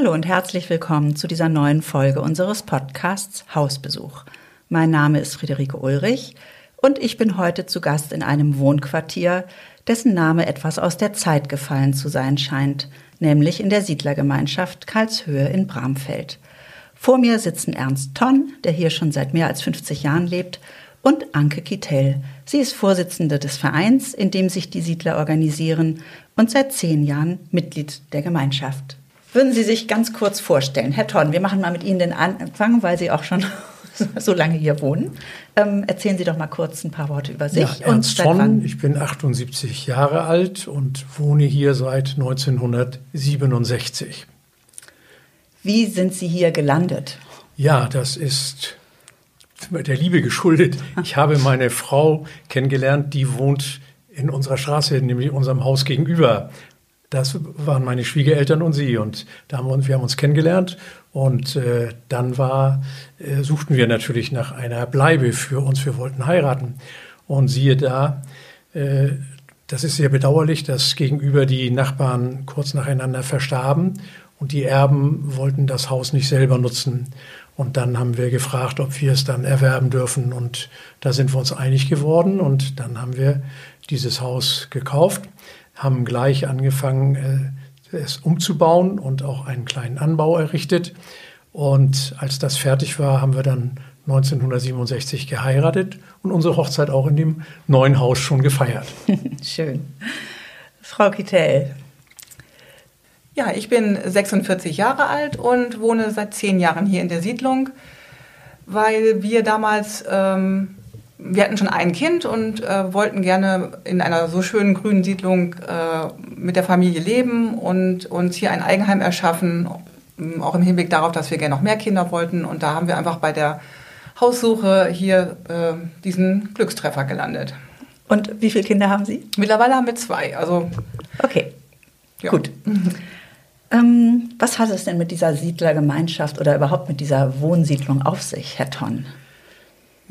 Hallo und herzlich willkommen zu dieser neuen Folge unseres Podcasts Hausbesuch. Mein Name ist Friederike Ulrich und ich bin heute zu Gast in einem Wohnquartier, dessen Name etwas aus der Zeit gefallen zu sein scheint, nämlich in der Siedlergemeinschaft Karlshöhe in Bramfeld. Vor mir sitzen Ernst Tonn, der hier schon seit mehr als 50 Jahren lebt, und Anke Kittel. Sie ist Vorsitzende des Vereins, in dem sich die Siedler organisieren und seit zehn Jahren Mitglied der Gemeinschaft. Würden Sie sich ganz kurz vorstellen, Herr Tonn, wir machen mal mit Ihnen den Anfang, weil Sie auch schon so lange hier wohnen. Ähm, erzählen Sie doch mal kurz ein paar Worte über sich. Ja, Ernst und Tonn, ich bin 78 Jahre alt und wohne hier seit 1967. Wie sind Sie hier gelandet? Ja, das ist der Liebe geschuldet. Ich habe meine Frau kennengelernt, die wohnt in unserer Straße, nämlich unserem Haus gegenüber. Das waren meine Schwiegereltern und sie. Und da haben wir, wir haben uns kennengelernt. Und äh, dann war, äh, suchten wir natürlich nach einer Bleibe für uns. Wir wollten heiraten. Und siehe da, äh, das ist sehr bedauerlich, dass gegenüber die Nachbarn kurz nacheinander verstarben. Und die Erben wollten das Haus nicht selber nutzen. Und dann haben wir gefragt, ob wir es dann erwerben dürfen. Und da sind wir uns einig geworden. Und dann haben wir dieses Haus gekauft haben gleich angefangen, äh, es umzubauen und auch einen kleinen Anbau errichtet. Und als das fertig war, haben wir dann 1967 geheiratet und unsere Hochzeit auch in dem neuen Haus schon gefeiert. Schön. Frau Kittel. Ja, ich bin 46 Jahre alt und wohne seit zehn Jahren hier in der Siedlung, weil wir damals ähm, wir hatten schon ein Kind und äh, wollten gerne in einer so schönen grünen Siedlung äh, mit der Familie leben und uns hier ein Eigenheim erschaffen, auch im Hinblick darauf, dass wir gerne noch mehr Kinder wollten. Und da haben wir einfach bei der Haussuche hier äh, diesen Glückstreffer gelandet. Und wie viele Kinder haben Sie? Mittlerweile haben wir zwei. Also okay, ja. gut. Ähm, was hat es denn mit dieser Siedlergemeinschaft oder überhaupt mit dieser Wohnsiedlung auf sich, Herr Tonn?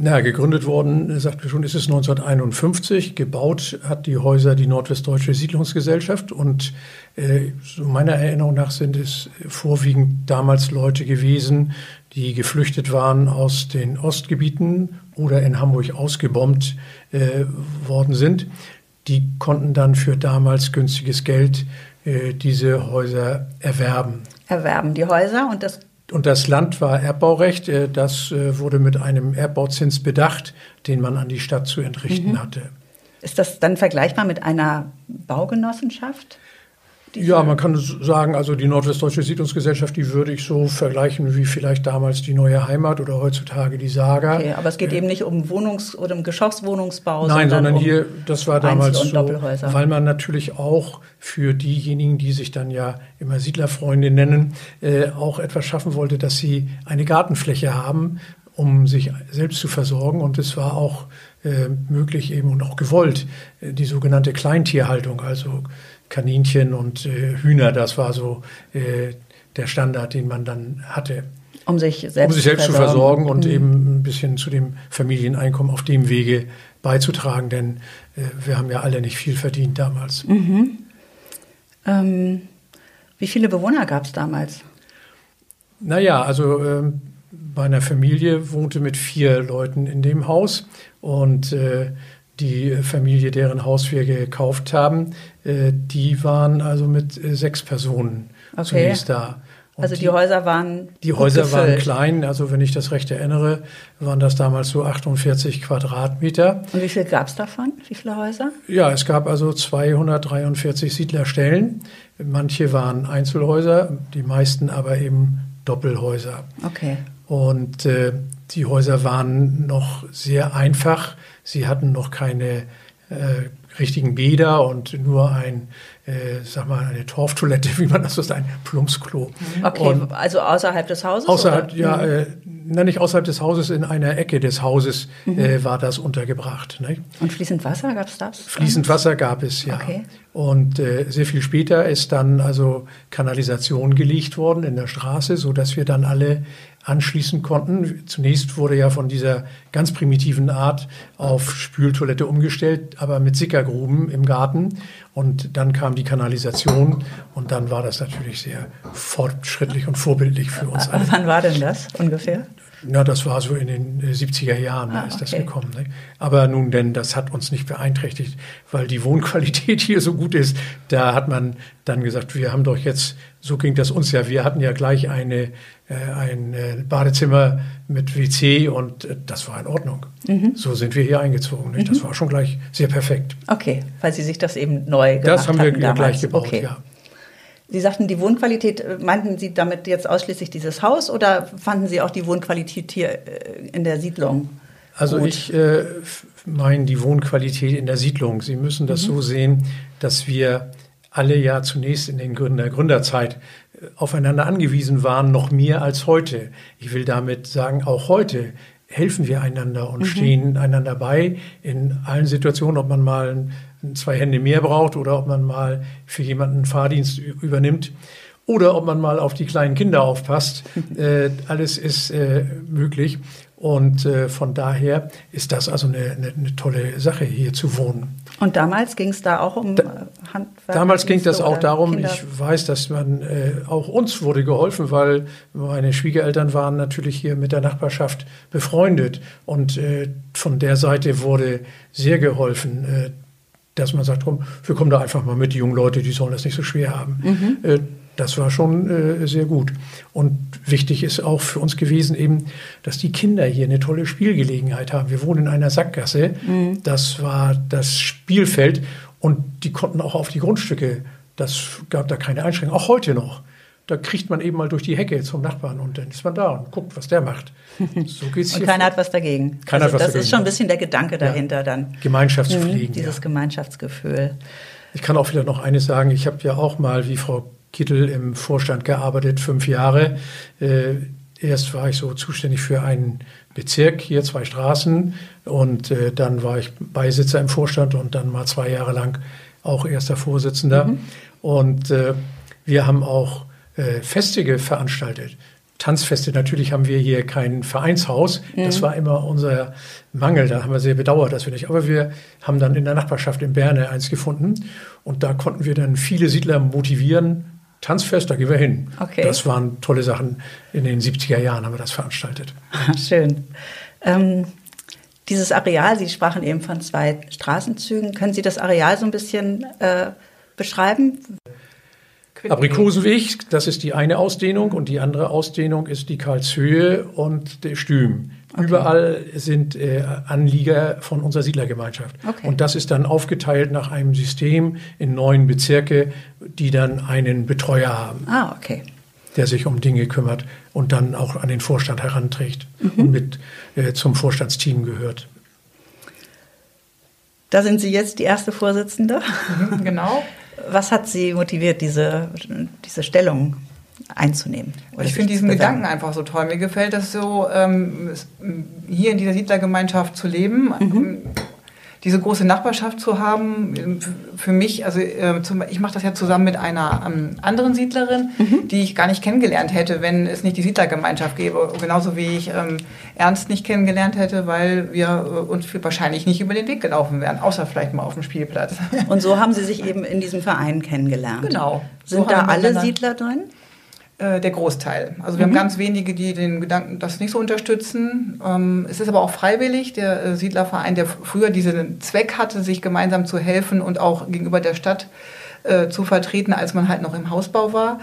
Na, gegründet worden, sagten wir schon, ist es 1951. Gebaut hat die Häuser die Nordwestdeutsche Siedlungsgesellschaft und äh, so meiner Erinnerung nach sind es vorwiegend damals Leute gewesen, die geflüchtet waren aus den Ostgebieten oder in Hamburg ausgebombt äh, worden sind. Die konnten dann für damals günstiges Geld äh, diese Häuser erwerben. Erwerben die Häuser und das und das Land war Erbbaurecht. Äh, das äh, wurde mit einem Erbbauzins bedacht, den man an die Stadt zu entrichten mhm. hatte. Ist das dann vergleichbar mit einer Baugenossenschaft? Ja, man kann sagen, also die Nordwestdeutsche Siedlungsgesellschaft, die würde ich so vergleichen wie vielleicht damals die Neue Heimat oder heutzutage die Saga. Okay, aber es geht äh, eben nicht um Wohnungs- oder um Geschosswohnungsbau. Nein, sondern, sondern um hier, das war damals so, weil man natürlich auch für diejenigen, die sich dann ja immer Siedlerfreunde nennen, äh, auch etwas schaffen wollte, dass sie eine Gartenfläche haben, um sich selbst zu versorgen. Und es war auch äh, möglich eben und auch gewollt, äh, die sogenannte Kleintierhaltung, also Kaninchen und äh, Hühner, das war so äh, der Standard, den man dann hatte. Um sich selbst, um sich selbst zu versorgen, und mhm. eben ein bisschen zu dem Familieneinkommen auf dem Wege beizutragen, denn äh, wir haben ja alle nicht viel verdient damals. Mhm. Ähm, wie viele Bewohner gab es damals? Naja, also ähm, bei einer Familie wohnte mit vier Leuten in dem Haus und äh, die Familie, deren Haus wir gekauft haben, äh, die waren also mit äh, sechs Personen okay. zunächst da. Und also die, die, Häuser waren Die Häuser gefüllt. waren klein, also wenn ich das recht erinnere, waren das damals so 48 Quadratmeter. Und wie viel gab es davon? Wie viele Häuser? Ja, es gab also 243 Siedlerstellen. Manche waren Einzelhäuser, die meisten aber eben Doppelhäuser. Okay. Und äh, die Häuser waren noch sehr einfach. Sie hatten noch keine äh, richtigen Bäder und nur ein, äh, sag mal, eine Torftoilette, wie man das so sagt, ein Plumpsklo. Okay, und also außerhalb des Hauses? außerhalb, oder? ja, Mhm. äh, na, nicht außerhalb des Hauses, in einer Ecke des Hauses Mhm. äh, war das untergebracht. Ne? Und fließend Wasser gab es das? Fließend Wasser gab es, ja. Okay. Und äh, sehr viel später ist dann also Kanalisation gelegt worden in der Straße, so dass wir dann alle anschließen konnten. Zunächst wurde ja von dieser ganz primitiven Art auf Spültoilette umgestellt, aber mit Sickergruben im Garten. Und dann kam die Kanalisation und dann war das natürlich sehr fortschrittlich und vorbildlich für uns alle. Wann war denn das ungefähr? Na, das war so in den äh, 70er Jahren, da Ah, ist das okay. gekommen. Ne? Aber nun denn, das hat uns nicht beeinträchtigt, weil die Wohnqualität hier so gut ist. Da hat man dann gesagt, wir haben doch jetzt, so ging das uns ja, wir hatten ja gleich eine, äh, ein äh, Badezimmer mit WC und äh, das war in Ordnung. Mhm. So sind wir hier eingezogen. Nicht? Das war schon gleich sehr perfekt. Okay, weil Sie sich das eben neu gemacht Das haben wir hatten ja damals. gleich gebaut, okay. ja. Sie sagten, die Wohnqualität, äh, meinten Sie damit jetzt ausschließlich dieses Haus oder fanden Sie auch die Wohnqualität hier äh, in der Siedlung? Also gut? ich äh, meine die Wohnqualität in der Siedlung. Sie müssen das so sehen, dass wir alle ja zunächst in den Gründen der Gründerzeit äh, aufeinander angewiesen waren, noch mehr als heute. Ich will damit sagen, auch heute helfen wir einander und stehen einander bei in allen Situationen, ob man mal ein- zwei Hände mehr braucht oder ob man mal für jemanden Fahrdienst übernimmt oder ob man mal auf die kleinen Kinder aufpasst. äh, alles ist äh, möglich. Und äh, von daher ist das also eine, eine, eine tolle Sache, hier zu wohnen. Und damals ging es da auch um Da- äh, Handwerk? Damals ging das auch darum, Kinder- ich weiß, dass man äh, auch uns wurde geholfen, weil meine Schwiegereltern waren natürlich hier mit der Nachbarschaft befreundet und äh, von der Seite wurde sehr geholfen, dass man sagt, komm, wir kommen da einfach mal mit, die jungen Leute, die sollen das nicht so schwer haben. Äh, das war schon äh, sehr gut. Und wichtig ist auch für uns gewesen eben, dass die Kinder hier eine tolle Spielgelegenheit haben. Wir wohnen in einer Sackgasse. Das war das Spielfeld und die konnten auch auf die Grundstücke. Das gab da keine Einschränkungen. Auch heute noch. Da kriegt man eben mal durch die Hecke zum Nachbarn und dann ist man da und guckt, was der macht. So geht's Und keiner vor. hat was dagegen. Keiner hat also was das dagegen. ist schon ein bisschen der Gedanke dahinter dann. Gemeinschaftspflegen. Mhm, dieses ja. Gemeinschaftsgefühl. Ich kann auch vielleicht noch eines sagen. Ich habe ja auch mal wie Frau Kittel im Vorstand gearbeitet, fünf Jahre. Äh, erst war ich so zuständig für einen Bezirk, hier zwei Straßen. Und äh, dann war ich Beisitzer im Vorstand und dann mal zwei Jahre lang auch erster Vorsitzender. Und äh, wir haben auch äh, Feste veranstaltet. Tanzfeste, natürlich haben wir hier kein Vereinshaus. Das war immer unser Mangel. Da haben wir sehr bedauert, dass wir nicht. Aber wir haben dann in der Nachbarschaft in Berne eins gefunden. Und da konnten wir dann viele Siedler motivieren. Tanzfest, da gehen wir hin. Okay. Das waren tolle Sachen. In den 70er Jahren haben wir das veranstaltet. Schön. Ähm, dieses Areal, Sie sprachen eben von zwei Straßenzügen. Können Sie das Areal so ein bisschen äh, beschreiben? Aprikosenweg, das ist die eine Ausdehnung und die andere Ausdehnung ist die Karlshöhe und der Stüm. Überall sind äh, Anlieger von unserer Siedlergemeinschaft. Okay. Und das ist dann aufgeteilt nach einem System in neun Bezirke, die dann einen Betreuer haben, Ah, okay. der sich um Dinge kümmert und dann auch an den Vorstand heranträgt und mit äh, zum Vorstandsteam gehört. Da sind Sie jetzt die erste Vorsitzende. Mhm, genau. Was hat Sie motiviert, diese, diese Stellung einzunehmen? Ich finde diesen? Gedanken einfach so toll. Mir gefällt es so, ähm, hier in dieser Siedlergemeinschaft zu leben, ähm, diese große Nachbarschaft zu haben. ähm, Für mich, also äh, zum, ich mache das ja zusammen mit einer ähm, anderen Siedlerin, die ich gar nicht kennengelernt hätte, wenn es nicht die Siedlergemeinschaft gäbe. Genauso wie ich ähm, Ernst nicht kennengelernt hätte, weil wir äh, uns wahrscheinlich nicht über den Weg gelaufen wären, außer vielleicht mal auf dem Spielplatz. Und so haben Sie sich eben in diesem Verein kennengelernt. Genau. Sind So da alle Siedler drin? Äh, Der Großteil. Also wir haben ganz wenige, die den Gedanken das nicht so unterstützen. Ähm, es ist aber auch freiwillig. Der äh, Siedlerverein, der früher diesen Zweck hatte, sich gemeinsam zu helfen und auch gegenüber der Stadt äh, zu vertreten, als man halt noch im Hausbau war.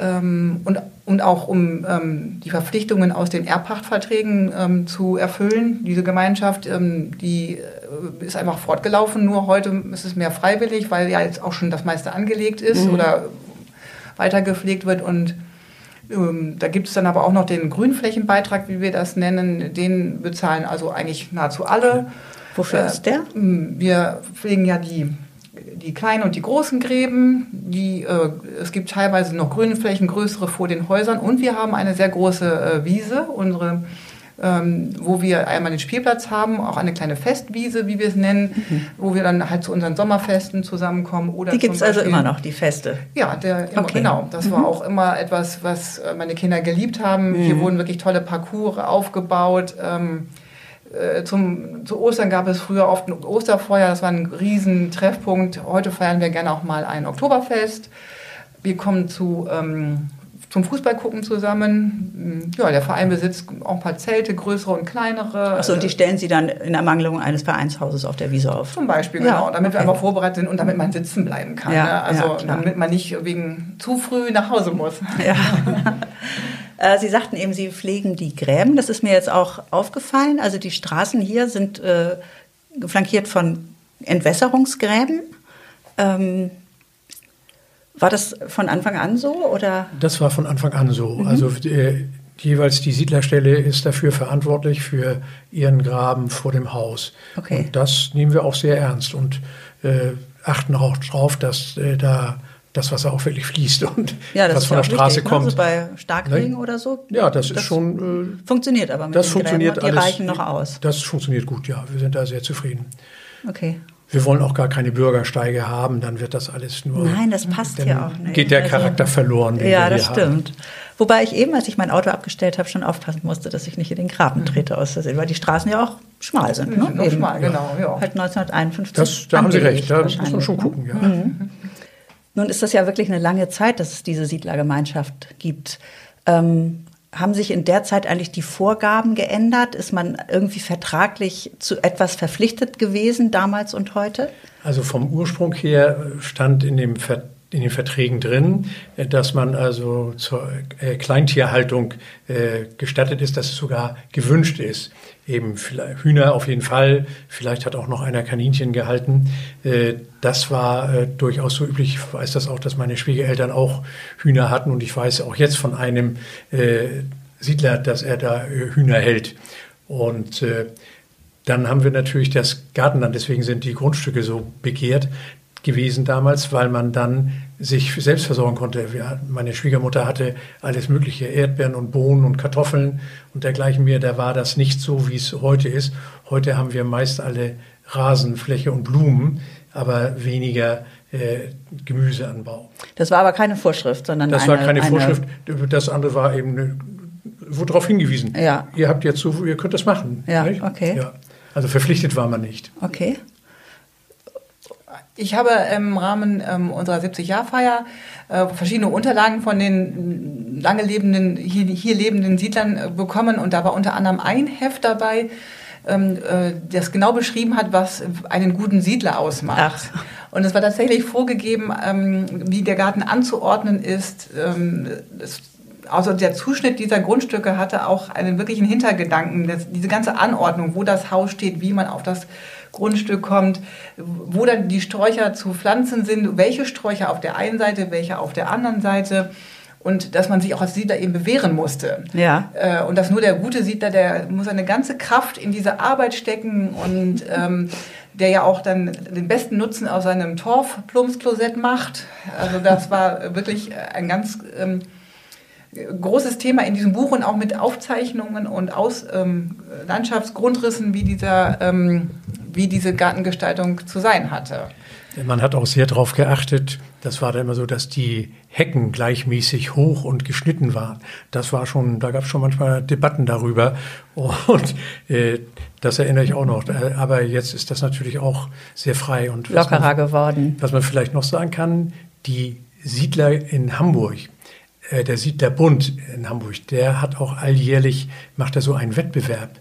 Ähm, und, und auch um ähm, die Verpflichtungen aus den Erbpachtverträgen ähm, zu erfüllen. Diese Gemeinschaft, ähm, die äh, ist einfach fortgelaufen. Nur heute ist es mehr freiwillig, weil ja jetzt auch schon das meiste angelegt ist oder weiter gepflegt wird. Und ähm, da gibt es dann aber auch noch den Grünflächenbeitrag, wie wir das nennen. Den bezahlen also eigentlich nahezu alle. Wofür Äh, ist der? Wir pflegen ja die, die kleinen und die großen Gräben. Die, äh, es gibt teilweise noch Grünflächen, größere vor den Häusern. Und wir haben eine sehr große äh, Wiese, unsere, ähm, wo wir einmal den Spielplatz haben, auch eine kleine Festwiese, wie wir es nennen, wo wir dann halt zu unseren Sommerfesten zusammenkommen. Oder Mhm. Die gibt es also immer noch, die Feste. ja, der, immer, Okay. Mhm. genau. Das war auch immer etwas, was äh, meine Kinder geliebt haben. Hier wurden wirklich tolle Parcours aufgebaut. Ähm, äh, zum, zu Ostern gab es früher oft ein Osterfeuer. Das war ein riesen Treffpunkt. Heute feiern wir gerne auch mal ein Oktoberfest. Wir kommen zu, ähm, zum Fußballgucken zusammen. Ja, der Verein besitzt auch ein paar Zelte, größere und kleinere. Achso, und die stellen Sie dann in Ermangelung eines Vereinshauses auf der Wiese auf. Zum Beispiel, Ja, genau, damit wir okay. einfach vorbereitet sind und damit man sitzen bleiben kann. Ja, ne? Also ja, damit man nicht wegen zu früh nach Hause muss. Ja. Äh, Sie sagten eben, Sie pflegen die Gräben. Das ist mir jetzt auch aufgefallen. Also die Straßen hier sind äh, flankiert von Entwässerungsgräben. Ähm, war das von Anfang an so oder? Das war von Anfang an so. Mhm. Also äh, jeweils die Siedlerstelle ist dafür verantwortlich für ihren Graben vor dem Haus. Okay. Und das nehmen wir auch sehr ernst und äh, achten auch darauf, dass äh, da das Wasser auch wirklich fließt und Ja, das was von der Straße wichtig, kommt. Ne? So bei Starkregen Ne? oder so. ja, das ist schon. Äh, Funktioniert aber mit das funktioniert Gräben die alles. reichen noch aus. Das funktioniert gut, ja. Wir sind da sehr zufrieden. Okay. Wir wollen auch gar keine Bürgersteige haben, dann wird das alles nur. Nein, das passt ja auch nicht. Geht der Also- Charakter verloren, den Ja, wir das hier haben. stimmt. Wobei ich eben, als ich mein Auto abgestellt habe, schon aufpassen musste, dass ich nicht in den Graben trete aus Versehen, weil die Straßen ja auch schmal sind. Die Ne? sind Eben. schmal, genau, ja. Halt 1951. Das, da haben Sie recht, da muss man schon ne? gucken, ja. Nun ist das ja wirklich eine lange Zeit, dass es diese Siedlergemeinschaft gibt. Ähm, haben sich in der Zeit eigentlich die Vorgaben geändert? Ist man irgendwie vertraglich zu etwas verpflichtet gewesen, damals und heute? Also vom Ursprung her stand in, dem Ver in den Verträgen drin, dass man also zur äh, Kleintierhaltung äh, gestattet ist, dass es sogar gewünscht ist. Eben Hühner auf jeden Fall, vielleicht hat auch noch einer Kaninchen gehalten. Äh, das war äh, durchaus so üblich. Ich weiß das auch, dass meine Schwiegereltern auch Hühner hatten und ich weiß auch jetzt von einem äh, Siedler, dass er da Hühner hält. Und dann haben wir natürlich das Gartenland, deswegen sind die Grundstücke so begehrt gewesen damals, weil man dann sich selbst versorgen konnte. Meine Schwiegermutter hatte alles mögliche, Erdbeeren und Bohnen und Kartoffeln und dergleichen mehr. Da war das nicht so, wie es heute ist. Heute haben wir meist alle Rasenfläche und Blumen, aber weniger äh, Gemüseanbau. Das war aber keine Vorschrift, sondern Das eine, war keine eine, Vorschrift. Das andere war eben, eine, wurde darauf hingewiesen. Ja. Ihr habt jetzt so, ihr könnt das machen. Ja, nicht? okay. Ja. Also verpflichtet war man nicht. Okay. Ich habe im Rahmen ähm, unserer 70-Jahr-Feier äh, verschiedene Unterlagen von den lange lebenden, hier, hier lebenden Siedlern äh, bekommen und da war unter anderem ein Heft dabei, ähm, äh, das genau beschrieben hat, was einen guten Siedler ausmacht. Ach. Und es war tatsächlich vorgegeben, ähm, wie der Garten anzuordnen ist. Ähm, es, also der Zuschnitt dieser Grundstücke hatte auch einen wirklichen Hintergedanken. Das, diese ganze Anordnung, wo das Haus steht, wie man auf das Grundstück kommt, wo dann die Sträucher zu pflanzen sind, welche Sträucher auf der einen Seite, welche auf der anderen Seite. Und dass man sich auch als Siedler eben bewähren musste. Ja. Äh, und dass nur der gute Siedler, der muss seine ganze Kraft in diese Arbeit stecken und ähm, der ja auch dann den besten Nutzen aus seinem Torfplumpsklosett macht. Also das war wirklich ein ganz ähm, großes Thema in diesem Buch und auch mit Aufzeichnungen und aus ähm, Landschaftsgrundrissen, wie dieser, ähm, wie diese Gartengestaltung zu sein hatte. Man hat auch sehr darauf geachtet, das war dann immer so, dass die Hecken gleichmäßig hoch und geschnitten waren. Das war schon, da gab es schon manchmal Debatten darüber. Und äh, das erinnere ich auch noch. Aber jetzt ist das natürlich auch sehr frei. Und Lockerer man, geworden. was man vielleicht noch sagen kann, die Siedler in Hamburg, äh, der Siedlerbund in Hamburg, der hat auch alljährlich, macht er so einen Wettbewerb.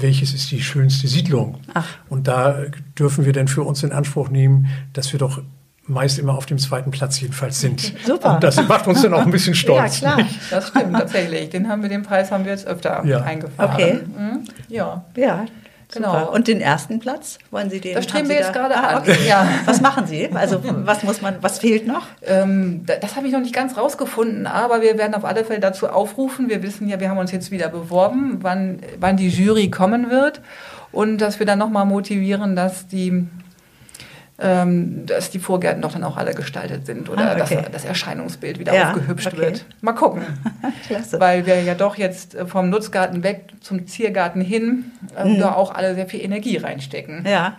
Welches ist die schönste Siedlung? Ach. Und da dürfen wir dann für uns in Anspruch nehmen, dass wir doch meist immer auf dem zweiten Platz jedenfalls sind. Super. Und das macht uns dann auch ein bisschen stolz. Ja, klar. Das stimmt tatsächlich. Den haben wir, den Preis haben wir jetzt öfter Ja. eingefahren. Okay. Mhm. Ja. Ja, Genau. Super. Und den ersten Platz wollen Sie den? Das streben haben wir jetzt da- gerade ah, an. Okay. Ja. Was machen Sie? Also was muss man? Was fehlt noch? Ähm, da- das habe ich noch nicht ganz rausgefunden, aber wir werden auf alle Fälle dazu aufrufen. Wir wissen ja, wir haben uns jetzt wieder beworben, wann, wann die Jury kommen wird. Und dass wir dann nochmal motivieren, dass die ähm, dass die Vorgärten doch dann auch alle gestaltet sind oder Ah, okay. dass das Erscheinungsbild wieder Ja, aufgehübscht okay. wird. Mal gucken. Klasse. Weil wir ja doch jetzt äh, vom Nutzgarten weg zum Ziergarten hin ähm, da auch alle sehr viel Energie reinstecken. Ja.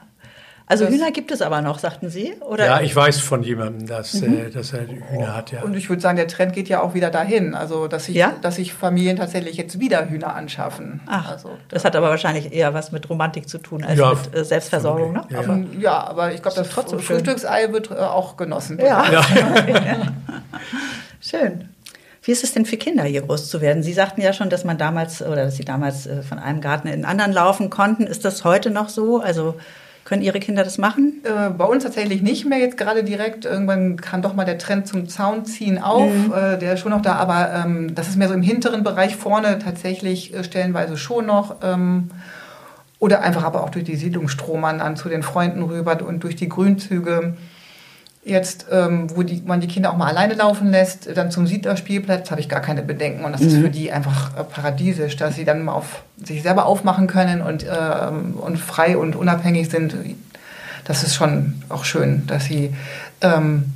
Also Das- Hühner gibt es aber noch, sagten Sie? Oder? Ja, ich weiß von jemandem, dass, äh, dass er Hühner hat, ja. Und ich würde sagen, der Trend geht ja auch wieder dahin. Also, dass sich, Ja? dass sich Familien tatsächlich jetzt wieder Hühner anschaffen. Ach, also, das hat aber wahrscheinlich eher was mit Romantik zu tun als Ja, mit äh, Selbstversorgung, ne? ja, Aber, Ähm, ja, aber ich glaube, das trotzdem schön. Frühstücksei wird äh, auch genossen. ja. Ja. Schön. Wie ist es denn für Kinder, hier groß zu werden? Sie sagten ja schon, dass man damals oder dass Sie damals äh, von einem Garten in den anderen laufen konnten. Ist das heute noch so? Also können Ihre Kinder das machen? Äh, bei uns tatsächlich nicht mehr jetzt gerade direkt. Irgendwann kam doch mal der Trend zum Zaunziehen auf. Mhm. Äh, der ist schon noch da, aber ähm, das ist mehr so im hinteren Bereich vorne tatsächlich äh, stellenweise schon noch. Ähm, oder einfach aber auch durch die Siedlungsstromern dann zu den Freunden rüber und durch die Grünzüge. Jetzt, ähm, wo die, man die Kinder auch mal alleine laufen lässt, dann zum Siedlerspielplatz, habe ich gar keine Bedenken. Und das ist für die einfach äh, paradiesisch, dass sie dann mal auf sich selber aufmachen können und, ähm, und frei und unabhängig sind. Das ist schon auch schön, dass sie ähm,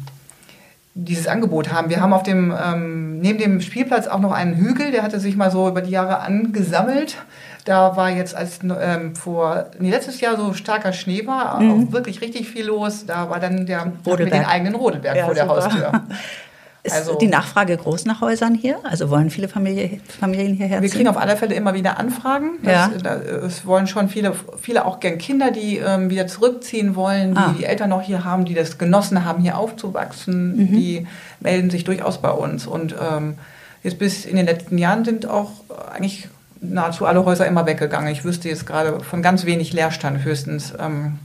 dieses Angebot haben. Wir haben auf dem, ähm, neben dem Spielplatz auch noch einen Hügel, der hatte sich mal so über die Jahre angesammelt. Da war jetzt als ähm, vor nee, letztes Jahr so starker Schnee war, auch wirklich richtig viel los. Da war dann der mit Rodelberg. den eigenen Rodelberg Ja, vor der super. Haustür. Ist Also- die Nachfrage groß nach Häusern hier? Also wollen viele Familie, Familien hierher Wir ziehen? kriegen auf alle Fälle immer wieder Anfragen. Ja. Das, da, es wollen schon viele, viele auch gern Kinder, die ähm, wieder zurückziehen wollen, die Ah. die Eltern noch hier haben, die das genossen haben, hier aufzuwachsen. Mhm. Die melden sich durchaus bei uns. Und ähm, jetzt bis in den letzten Jahren sind auch eigentlich nahezu alle Häuser immer weggegangen. Ich wüsste jetzt gerade von ganz wenig Leerstand höchstens. Ähm,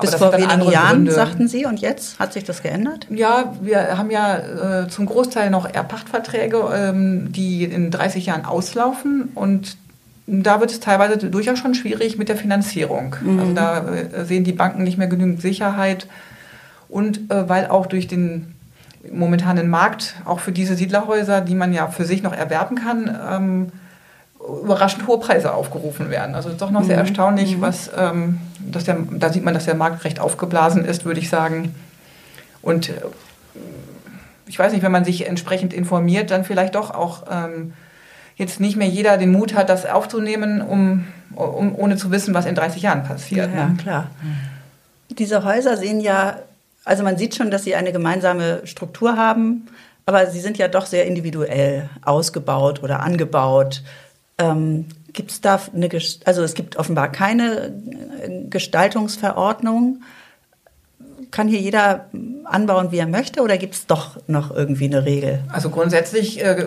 Bis vor wenigen Jahren, Gründe. sagten Sie, und jetzt hat sich das geändert? Ja, wir haben ja äh, zum Großteil noch Erbpachtverträge, ähm, die in 30 Jahren auslaufen und da wird es teilweise durchaus schon schwierig mit der Finanzierung. Also da äh, sehen die Banken nicht mehr genügend Sicherheit und äh, weil auch durch den momentanen Markt, auch für diese Siedlerhäuser, die man ja für sich noch erwerben kann, ähm, überraschend hohe Preise aufgerufen werden. Also es ist doch noch sehr erstaunlich, was, ähm, dass der, da sieht man, dass der Markt recht aufgeblasen ist, würde ich sagen. Und äh, ich weiß nicht, wenn man sich entsprechend informiert, dann vielleicht doch auch ähm, jetzt nicht mehr jeder den Mut hat, das aufzunehmen, um, um, ohne zu wissen, was in 30 Jahren passiert. Ja, ne? klar. Diese Häuser sehen ja, also man sieht schon, dass sie eine gemeinsame Struktur haben, aber sie sind ja doch sehr individuell ausgebaut oder angebaut. Ähm, gibt es da eine, also es gibt offenbar keine äh, Gestaltungsverordnung. Kann hier jeder anbauen, wie er möchte, oder gibt es doch noch irgendwie eine Regel? Also grundsätzlich äh,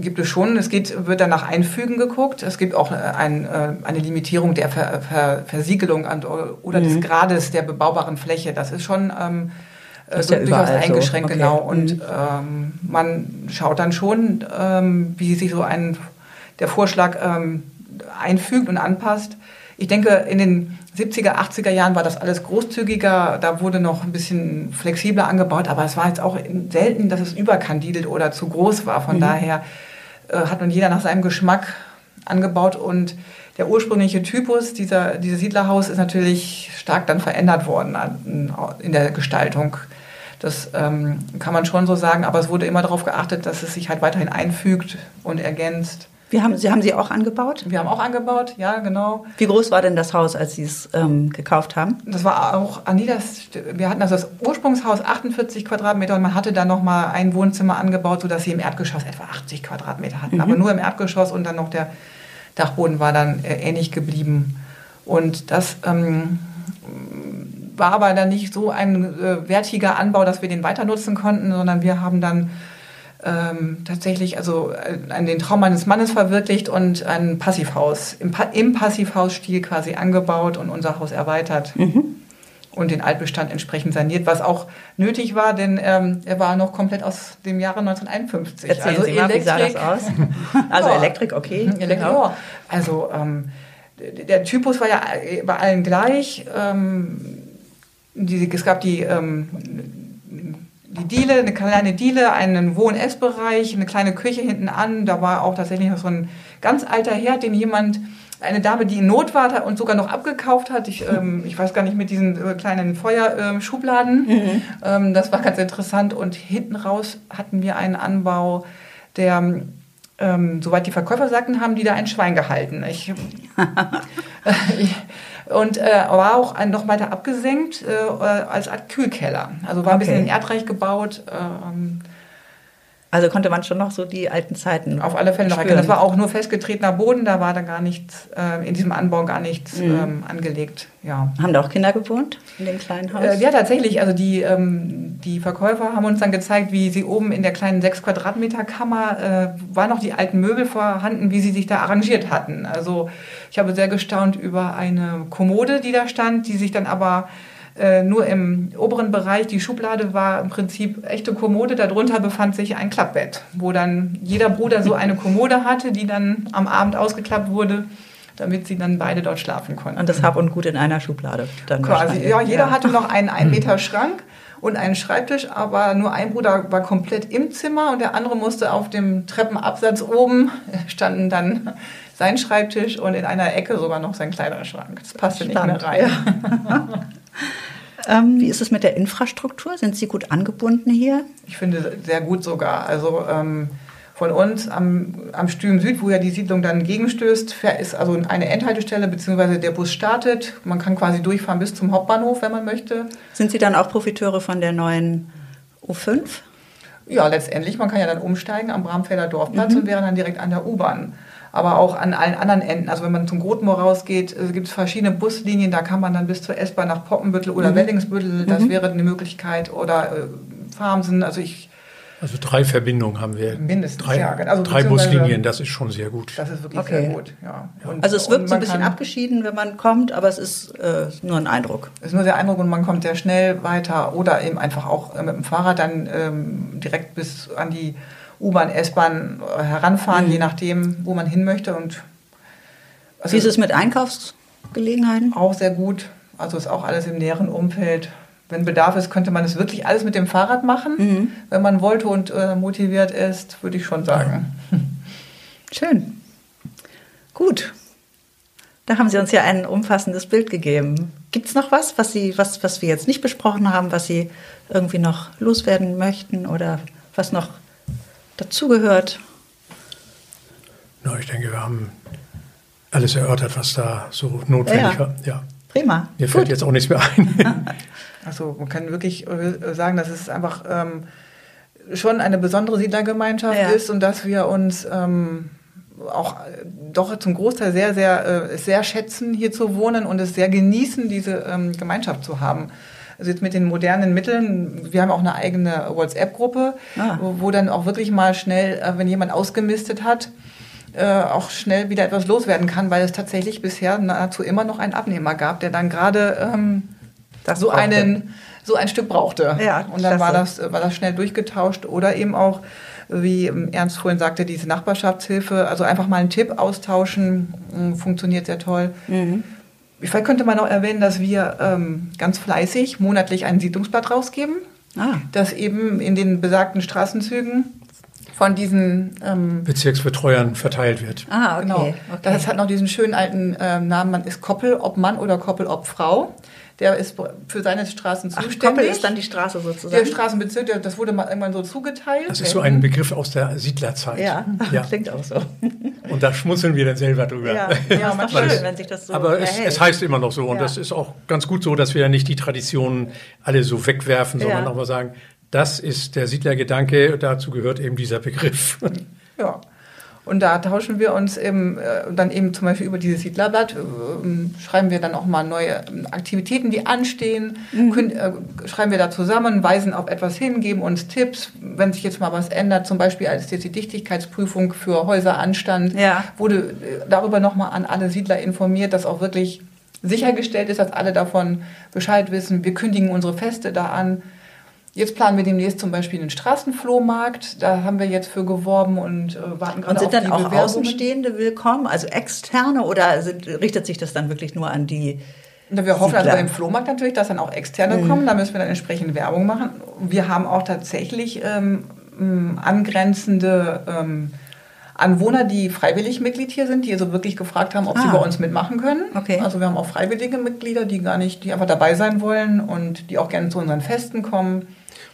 gibt es schon, es geht, wird dann nach Einfügen geguckt. Es gibt auch äh, ein, äh, eine Limitierung der Ver, Ver, Versiegelung an, oder des Grades der bebaubaren Fläche. Das ist schon ähm, äh, Ist ja durchaus überall so. eingeschränkt, Okay. genau. Und ähm, man schaut dann schon, ähm, wie sich so ein, der Vorschlag ähm, einfügt und anpasst. Ich denke, in den 70er, 80er Jahren war das alles großzügiger. Da wurde noch ein bisschen flexibler angebaut, aber es war jetzt auch selten, dass es überkandidelt oder zu groß war. Von daher äh, hat nun jeder nach seinem Geschmack angebaut und der ursprüngliche Typus dieser, dieses Siedlerhaus ist natürlich stark dann verändert worden an, in der Gestaltung. Das ähm, kann man schon so sagen, aber es wurde immer darauf geachtet, dass es sich halt weiterhin einfügt und ergänzt. Wir haben, sie haben sie auch angebaut? Wir haben auch angebaut, ja, genau. Wie groß war denn das Haus, als Sie es ähm, gekauft haben? Das war auch an das, wir hatten also das Ursprungshaus 48 Quadratmeter und man hatte dann noch mal ein Wohnzimmer angebaut, sodass sie im Erdgeschoss etwa 80 Quadratmeter hatten. Aber nur im Erdgeschoss und dann noch der Dachboden war dann äh, ähnlich geblieben. Und das ähm, war aber dann nicht so ein äh, wertiger Anbau, dass wir den weiter nutzen konnten, sondern wir haben dann ähm, tatsächlich also äh, an den Traum meines Mannes verwirklicht und ein Passivhaus im, pa im Passivhausstil quasi angebaut und unser Haus erweitert und den Altbestand entsprechend saniert, was auch nötig war, denn ähm, er war noch komplett aus dem Jahre 1951. Erzählen also Sie mal, wie sah das Elektrik- aus? Also Ja. Elektrik, okay. Elektrik, genau. ja. Also ähm, der- Typus war ja bei allen gleich. Ähm, die, es gab die, ähm, die Diele, eine kleine Diele, einen Wohn- und Essbereich, eine kleine Küche hinten an. Da war auch tatsächlich noch so ein ganz alter Herd, den jemand, eine Dame, die in Not war und sogar noch abgekauft hat. Ich, ähm, ich weiß gar nicht, mit diesen äh, kleinen Feuerschubladen. Mhm. Ähm, das war ganz interessant. Und hinten raus hatten wir einen Anbau, der ähm, soweit die Verkäufer sagten, haben die da ein Schwein gehalten. Ich, und äh, war auch ein, noch weiter abgesenkt äh, als Art Kühlkeller. Also war ein bisschen in Erdreich gebaut. Ähm, also konnte man schon noch so die alten Zeiten. Auf alle Fälle noch erkennen. Das war auch nur festgetretener Boden, da war da gar nichts, äh, in diesem Anbau gar nichts mhm. ähm, angelegt. Ja. Haben da auch Kinder gewohnt in dem kleinen Haus? Äh, ja, tatsächlich. Also die, ähm, die Verkäufer haben uns dann gezeigt, wie sie oben in der kleinen 6 Quadratmeter Kammer äh, waren noch die alten Möbel vorhanden, wie sie sich da arrangiert hatten. Also ich habe sehr gestaunt über eine Kommode, die da stand, die sich dann aber äh, nur im oberen Bereich, die Schublade war im Prinzip echte Kommode, darunter befand sich ein Klappbett, wo dann jeder Bruder so eine Kommode hatte, die dann am Abend ausgeklappt wurde damit sie dann beide dort schlafen konnten. Und das Hab und Gut in einer Schublade. Dann Quasi, ja, jeder ja. hatte noch einen 1 Meter Schrank und einen Schreibtisch, aber nur ein Bruder war komplett im Zimmer und der andere musste auf dem Treppenabsatz oben, standen dann sein Schreibtisch und in einer Ecke sogar noch sein Kleiderschrank. Das passte Stand. nicht mehr rein. Ja. Ähm, wie ist es mit der Infrastruktur? Sind Sie gut angebunden hier? Ich finde sehr gut sogar. Also ähm, von uns am, am Stüben Süd, wo ja die Siedlung dann gegenstößt, ist also eine Endhaltestelle, beziehungsweise der Bus startet. Man kann quasi durchfahren bis zum Hauptbahnhof, wenn man möchte. Sind Sie dann auch Profiteure von der neuen U5? Ja, letztendlich. Man kann ja dann umsteigen am Bramfelder Dorfplatz mhm. und wäre dann direkt an der U-Bahn aber auch an allen anderen Enden. Also wenn man zum Grotmoor rausgeht, äh, gibt es verschiedene Buslinien, da kann man dann bis zur S-Bahn nach Poppenbüttel oder mhm. Wellingsbüttel, das mhm. wäre eine Möglichkeit, oder äh, Farmsen, also ich... Also drei Verbindungen haben wir. Mindestens, drei, ja. Also drei Buslinien, das ist schon sehr gut. Das ist wirklich okay. sehr gut, ja. Und, also es wirkt so ein bisschen abgeschieden, wenn man kommt, aber es ist äh, nur ein Eindruck. Es ist nur der Eindruck und man kommt sehr schnell weiter oder eben einfach auch äh, mit dem Fahrrad dann ähm, direkt bis an die U-Bahn, S-Bahn heranfahren, mhm. je nachdem, wo man hin möchte. Und also Wie ist es mit Einkaufsgelegenheiten? Auch sehr gut. Also ist auch alles im näheren Umfeld. Wenn Bedarf ist, könnte man es wirklich alles mit dem Fahrrad machen. Mhm. Wenn man wollte und äh, motiviert ist, würde ich schon sagen. Schön. Gut. Da haben Sie uns ja ein umfassendes Bild gegeben. Gibt es noch was, was, Sie, was, was wir jetzt nicht besprochen haben, was Sie irgendwie noch loswerden möchten oder was noch dazugehört? Na, ich denke, wir haben alles erörtert, was da so notwendig ja. war. Ja. Prima. Mir Gut. fällt jetzt auch nichts mehr ein. also man kann wirklich äh, sagen, dass es einfach ähm, schon eine besondere Siedlergemeinschaft ja. ist und dass wir uns ähm, auch äh, doch zum Großteil sehr, sehr, äh, sehr schätzen, hier zu wohnen und es sehr genießen, diese ähm, Gemeinschaft zu haben. Also jetzt mit den modernen Mitteln, wir haben auch eine eigene WhatsApp-Gruppe, ah. wo, wo, dann auch wirklich mal schnell, äh, wenn jemand ausgemistet hat, äh, auch schnell wieder etwas loswerden kann, weil es tatsächlich bisher nahezu immer noch einen Abnehmer gab, der dann gerade ähm, so einen so ein Stück brauchte. Ja, und dann war das, war das schnell durchgetauscht oder eben auch, wie Ernst vorhin sagte, diese Nachbarschaftshilfe, also einfach mal einen Tipp austauschen, hm, funktioniert sehr toll. Mhm. Vielleicht könnte man noch erwähnen, dass wir ähm, ganz fleißig monatlich ein Siedlungsblatt rausgeben, ah. das eben in den besagten Straßenzügen von diesen ähm, Bezirksbetreuern verteilt wird. Ah, okay. Genau. okay. Das hat noch diesen schönen alten ähm, Namen, man ist Koppel, ob Mann oder Koppel, ob Frau der ist für seine Straßen zuständig. Ach, Koppel ist dann die Straße sozusagen? Der Straßenbezirk, das wurde mal irgendwann so zugeteilt. Das ist so ein Begriff aus der Siedlerzeit. Ja, ja. klingt auch so. Und da schmunzeln wir dann selber drüber. Ja, ja man schön, wenn sich das so Aber es, es, heißt immer noch so und ja. das ist auch ganz gut so, dass wir ja nicht die Traditionen alle so wegwerfen, sondern ja. auch mal sagen, das ist der Siedlergedanke, dazu gehört eben dieser Begriff. Ja. Und da tauschen wir uns eben, äh, dann eben zum Beispiel über dieses Siedlerblatt, äh, schreiben wir dann auch mal neue Aktivitäten, die anstehen, mhm. können, äh, schreiben wir da zusammen, weisen auf etwas hin, geben uns Tipps, wenn sich jetzt mal was ändert, zum Beispiel als jetzt die Dichtigkeitsprüfung für Häuser anstand, ja. wurde äh, darüber nochmal an alle Siedler informiert, dass auch wirklich sichergestellt ist, dass alle davon Bescheid wissen. Wir kündigen unsere Feste da an. Jetzt planen wir demnächst zum Beispiel einen Straßenflohmarkt. Da haben wir jetzt für geworben und äh, warten gerade Und sind dann auch Außenstehende willkommen, also externe, oder sind, richtet sich das dann wirklich nur an die wir hoffen also beim Flohmarkt natürlich, dass dann auch Externe mhm. kommen. Da müssen wir dann entsprechend Werbung machen. Wir haben auch tatsächlich ähm, angrenzende ähm, Anwohner, die freiwillig Mitglied hier sind, die also wirklich gefragt haben, ob ah. sie bei uns mitmachen können. Okay. Also wir haben auch freiwillige Mitglieder, die gar nicht, die einfach dabei sein wollen und die auch gerne zu unseren Festen kommen.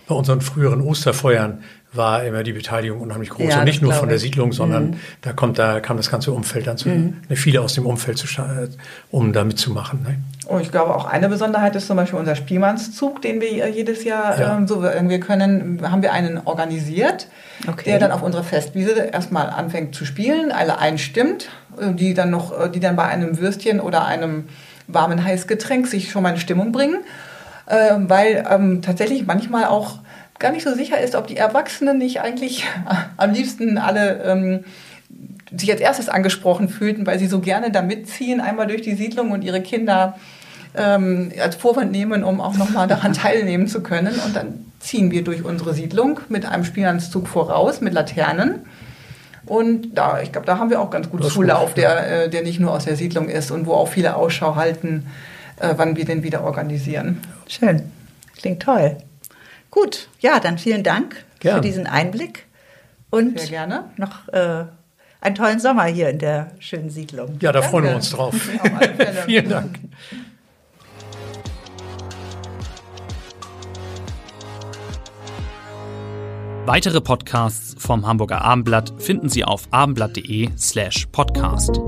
Bei unseren früheren Osterfeuern war immer die Beteiligung unheimlich groß. Ja, und nicht nur von der Siedlung, sondern mhm. da kommt, da kam das ganze Umfeld dann zu, mhm. Ne, viele aus dem Umfeld zu, um da mitzumachen. Ne? Und ich glaube, auch eine Besonderheit ist zum Beispiel unser Spielmannszug, den wir jedes Jahr ja. ähm, so wir können, haben wir einen organisiert, okay. der dann auf unserer Festwiese erstmal anfängt zu spielen, alle einstimmt, äh, die dann noch, äh, die dann bei einem Würstchen oder einem warmen Heißgetränk sich schon mal in Stimmung bringen. Äh, weil ähm, tatsächlich manchmal auch gar nicht so sicher ist, ob die Erwachsenen nicht eigentlich am liebsten alle ähm, sich als erstes angesprochen fühlten, weil sie so gerne da mitziehen, einmal durch die Siedlung und ihre Kinder ähm, als Vorwand nehmen, um auch nochmal daran teilnehmen zu können. Und dann ziehen wir durch unsere Siedlung mit einem Spielanzug voraus, mit Laternen. Und da, ich glaube, da haben wir auch ganz gut Zulauf, der, äh, der nicht nur aus der Siedlung ist und wo auch viele Ausschau halten, äh, wann wir den wieder organisieren. Schön. Klingt toll. Gut, ja, dann vielen Dank Gern. für diesen Einblick und Sehr gerne. noch äh, einen tollen Sommer hier in der schönen Siedlung. Ja, da Danke. freuen wir uns drauf. vielen Dank. Weitere Podcasts vom Hamburger Abendblatt finden Sie auf abendblatt.de slash podcast.